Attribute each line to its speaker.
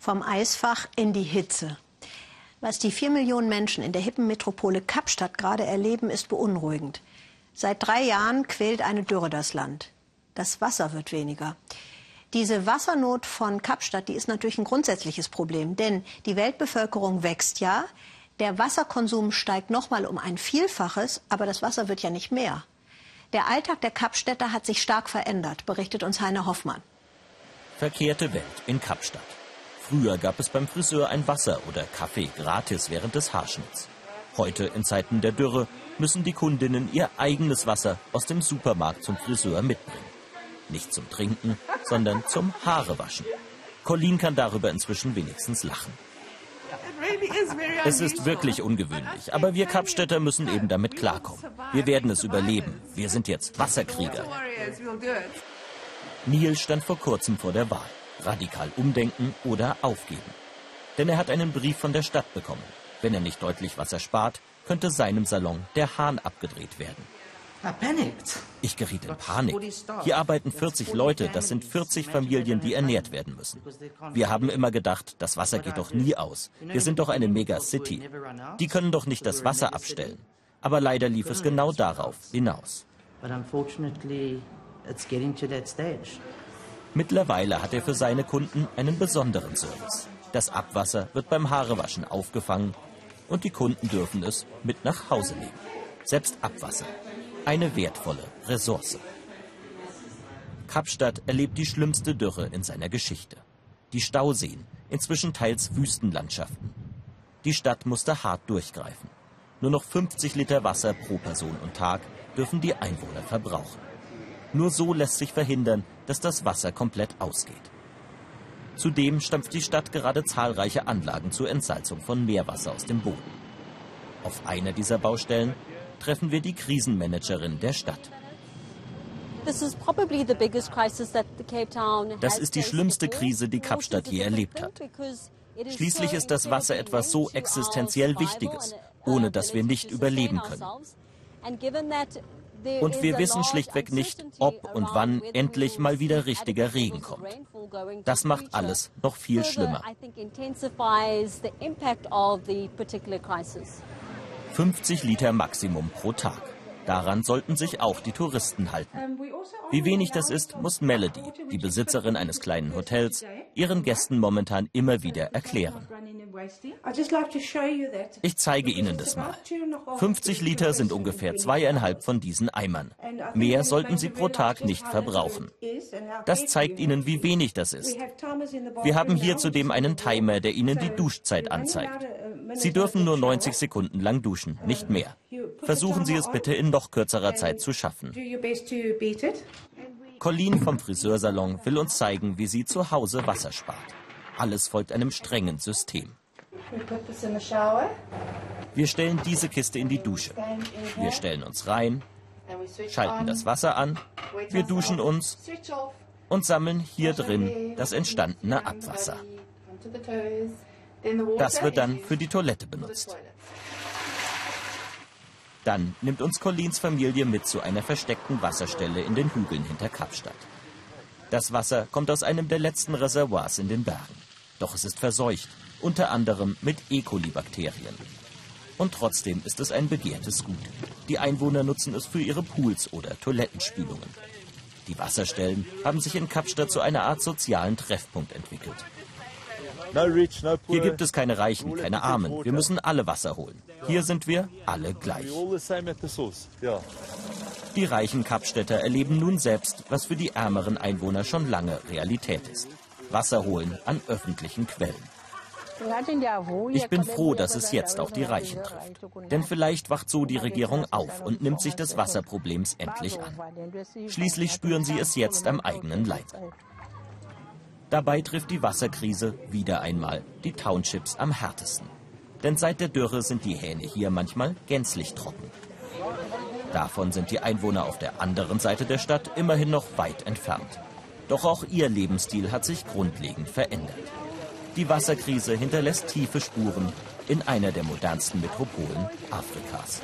Speaker 1: Vom Eisfach in die Hitze. Was die vier Millionen Menschen in der hippen Metropole Kapstadt gerade erleben, ist beunruhigend. Seit drei Jahren quält eine Dürre das Land. Das Wasser wird weniger. Diese Wassernot von Kapstadt, die ist natürlich ein grundsätzliches Problem, denn die Weltbevölkerung wächst ja, der Wasserkonsum steigt noch mal um ein Vielfaches, aber das Wasser wird ja nicht mehr. Der Alltag der Kapstädter hat sich stark verändert, berichtet uns Heiner Hoffmann.
Speaker 2: Verkehrte Welt in Kapstadt. Früher gab es beim Friseur ein Wasser oder Kaffee gratis während des Haarschnitts. Heute in Zeiten der Dürre müssen die Kundinnen ihr eigenes Wasser aus dem Supermarkt zum Friseur mitbringen. Nicht zum Trinken, sondern zum Haarewaschen. Colleen kann darüber inzwischen wenigstens lachen. Es ist wirklich ungewöhnlich, aber wir Kapstädter müssen eben damit klarkommen. Wir werden es überleben. Wir sind jetzt Wasserkrieger. Neil stand vor kurzem vor der Wahl. Radikal umdenken oder aufgeben. Denn er hat einen Brief von der Stadt bekommen. Wenn er nicht deutlich Wasser spart, könnte seinem Salon der Hahn abgedreht werden. Ich geriet in Panik. Hier arbeiten 40 Leute, das sind 40 Familien, die ernährt werden müssen. Wir haben immer gedacht, das Wasser geht doch nie aus. Wir sind doch eine Megacity. Die können doch nicht das Wasser abstellen. Aber leider lief es genau darauf hinaus. Mittlerweile hat er für seine Kunden einen besonderen Service. Das Abwasser wird beim Haarewaschen aufgefangen und die Kunden dürfen es mit nach Hause nehmen. Selbst Abwasser eine wertvolle Ressource. Kapstadt erlebt die schlimmste Dürre in seiner Geschichte. Die Stauseen, inzwischen teils Wüstenlandschaften. Die Stadt musste hart durchgreifen. Nur noch 50 Liter Wasser pro Person und Tag dürfen die Einwohner verbrauchen. Nur so lässt sich verhindern, dass das Wasser komplett ausgeht. Zudem stampft die Stadt gerade zahlreiche Anlagen zur Entsalzung von Meerwasser aus dem Boden. Auf einer dieser Baustellen treffen wir die Krisenmanagerin der Stadt. Das ist die schlimmste Krise, die Kapstadt je erlebt hat. Schließlich ist das Wasser etwas so existenziell Wichtiges, ohne dass wir nicht überleben können. Und wir wissen schlichtweg nicht, ob und wann endlich mal wieder richtiger Regen kommt. Das macht alles noch viel schlimmer. 50 Liter Maximum pro Tag. Daran sollten sich auch die Touristen halten. Wie wenig das ist, muss Melody, die Besitzerin eines kleinen Hotels, ihren Gästen momentan immer wieder erklären. Ich zeige Ihnen das mal. 50 Liter sind ungefähr zweieinhalb von diesen Eimern. Mehr sollten Sie pro Tag nicht verbrauchen. Das zeigt Ihnen, wie wenig das ist. Wir haben hier zudem einen Timer, der Ihnen die Duschzeit anzeigt. Sie dürfen nur 90 Sekunden lang duschen, nicht mehr. Versuchen Sie es bitte in noch kürzerer Zeit zu schaffen. Colleen vom Friseursalon will uns zeigen, wie sie zu Hause Wasser spart. Alles folgt einem strengen System. Wir stellen diese Kiste in die Dusche. Wir stellen uns rein, schalten das Wasser an, wir duschen uns und sammeln hier drin das entstandene Abwasser. Das wird dann für die Toilette benutzt. Dann nimmt uns Collins Familie mit zu einer versteckten Wasserstelle in den Hügeln hinter Kapstadt. Das Wasser kommt aus einem der letzten Reservoirs in den Bergen. Doch es ist verseucht, unter anderem mit E. coli-Bakterien. Und trotzdem ist es ein begehrtes Gut. Die Einwohner nutzen es für ihre Pools oder Toilettenspülungen. Die Wasserstellen haben sich in Kapstadt zu einer Art sozialen Treffpunkt entwickelt. Hier gibt es keine Reichen, keine Armen. Wir müssen alle Wasser holen. Hier sind wir alle gleich. Die reichen Kapstädter erleben nun selbst, was für die ärmeren Einwohner schon lange Realität ist. Wasser holen an öffentlichen Quellen. Ich bin froh, dass es jetzt auch die Reichen trifft. Denn vielleicht wacht so die Regierung auf und nimmt sich des Wasserproblems endlich an. Schließlich spüren sie es jetzt am eigenen Leib. Dabei trifft die Wasserkrise wieder einmal die Townships am härtesten. Denn seit der Dürre sind die Hähne hier manchmal gänzlich trocken. Davon sind die Einwohner auf der anderen Seite der Stadt immerhin noch weit entfernt. Doch auch ihr Lebensstil hat sich grundlegend verändert. Die Wasserkrise hinterlässt tiefe Spuren in einer der modernsten Metropolen Afrikas.